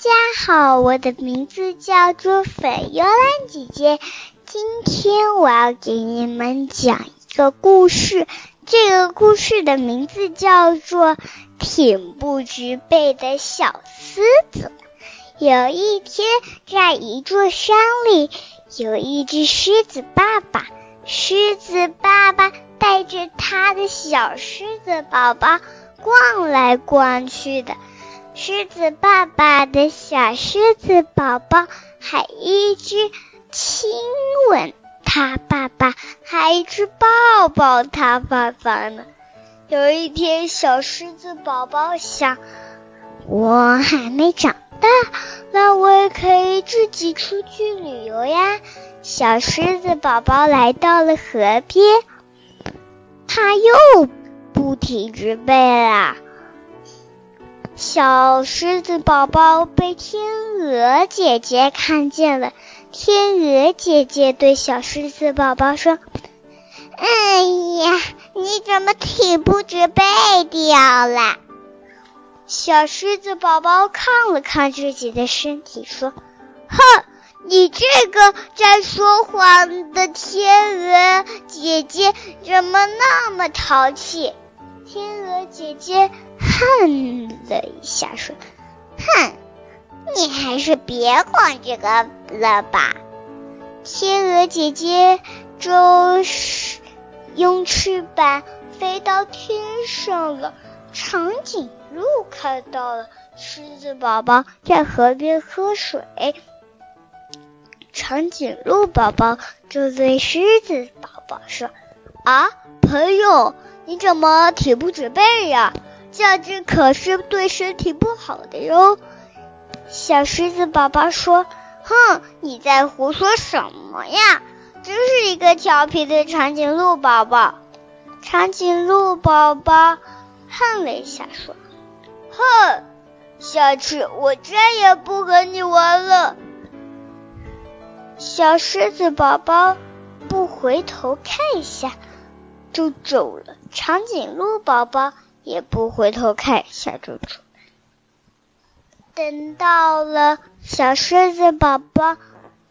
家好，我的名字叫做粉幽兰姐姐。今天我要给你们讲一个故事，这个故事的名字叫做《挺不直背的小狮子》。有一天，在一座山里，有一只狮子爸爸。狮子爸爸带着他的小狮子宝宝逛来逛去的。狮子爸爸的小狮子宝宝还一直亲吻他爸爸，还一直抱抱他爸爸呢。有一天，小狮子宝宝想：“我还没长大，那我也可以自己出去旅游呀。”小狮子宝宝来到了河边，他又不挺直背了。小狮子宝宝被天鹅姐姐看见了，天鹅姐姐对小狮子宝宝说：“哎呀，你怎么挺不直背掉了？”小狮子宝宝看了看自己的身体，说：“哼，你这个在说谎的天鹅姐姐怎么那么淘气？”天鹅姐姐。哼了一下，说：“哼，你还是别管这个了吧。”天鹅姐姐就是用翅膀飞到天上了。长颈鹿看到了狮子宝宝在河边喝水，长颈鹿宝宝就对狮子宝宝说：“啊，朋友，你怎么挺不直背呀？”这样子可是对身体不好的哟。小狮子宝宝说：“哼，你在胡说什么呀？真是一个调皮的长颈鹿宝宝。”长颈鹿宝宝哼了一下说：“哼，下次我再也不和你玩了。”小狮子宝宝不回头看一下就走了。长颈鹿宝宝。也不回头看小猪猪。等到了小狮子宝宝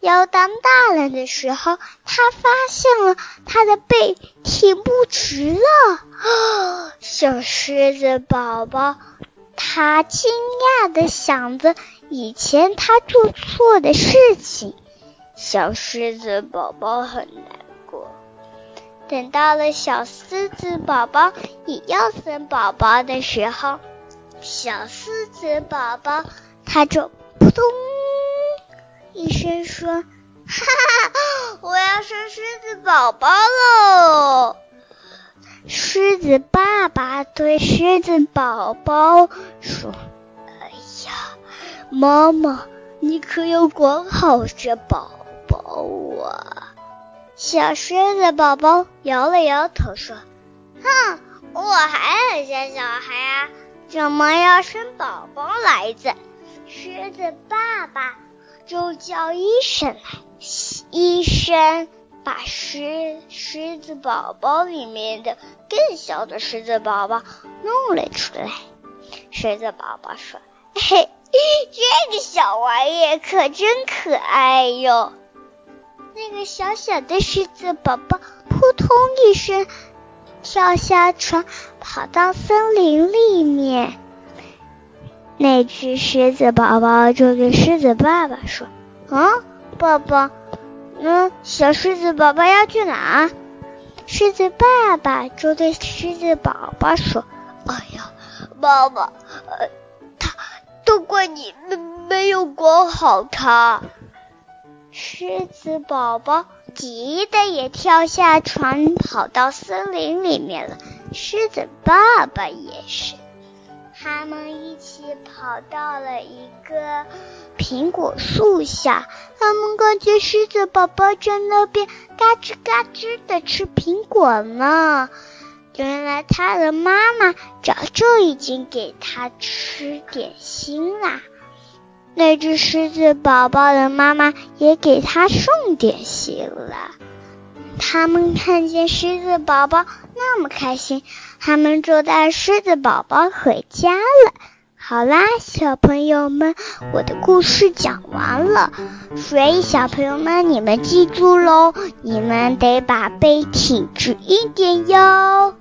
要当大人的时候，他发现了他的背挺不直了。小狮子宝宝他惊讶的想着以前他做错的事情。小狮子宝宝很难。等到了小狮子宝宝也要生宝宝的时候，小狮子宝宝它就扑通一声说：“哈哈，我要生狮子宝宝喽！”狮子爸爸对狮子宝宝说：“哎呀，妈妈，你可要管好这宝宝啊！”小狮子宝宝摇了摇头说：“哼，我还很像小孩啊，怎么要生宝宝来着？”狮子爸爸就叫医生来，医生把狮狮子宝宝里面的更小的狮子宝宝弄了出来。狮子宝宝说：“嘿，这个小玩意可真可爱哟。”那个小小的狮子宝宝扑通一声跳下床，跑到森林里面。那只狮子宝宝就对狮子爸爸说：“啊，爸爸，嗯，小狮子宝宝要去哪？”狮子爸爸就对狮子宝宝说：“哎呀，爸爸，呃，他都怪你没没有管好他。”狮子宝宝急得也跳下床，跑到森林里面了。狮子爸爸也是，他们一起跑到了一个苹果树下。他们看见狮子宝宝在那边嘎吱嘎吱的吃苹果呢。原来他的妈妈早就已经给他吃点心啦。那只狮子宝宝的妈妈也给他送点心了。他们看见狮子宝宝那么开心，他们就带狮子宝宝回家了。好啦，小朋友们，我的故事讲完了，所以小朋友们，你们记住喽，你们得把背挺直一点哟。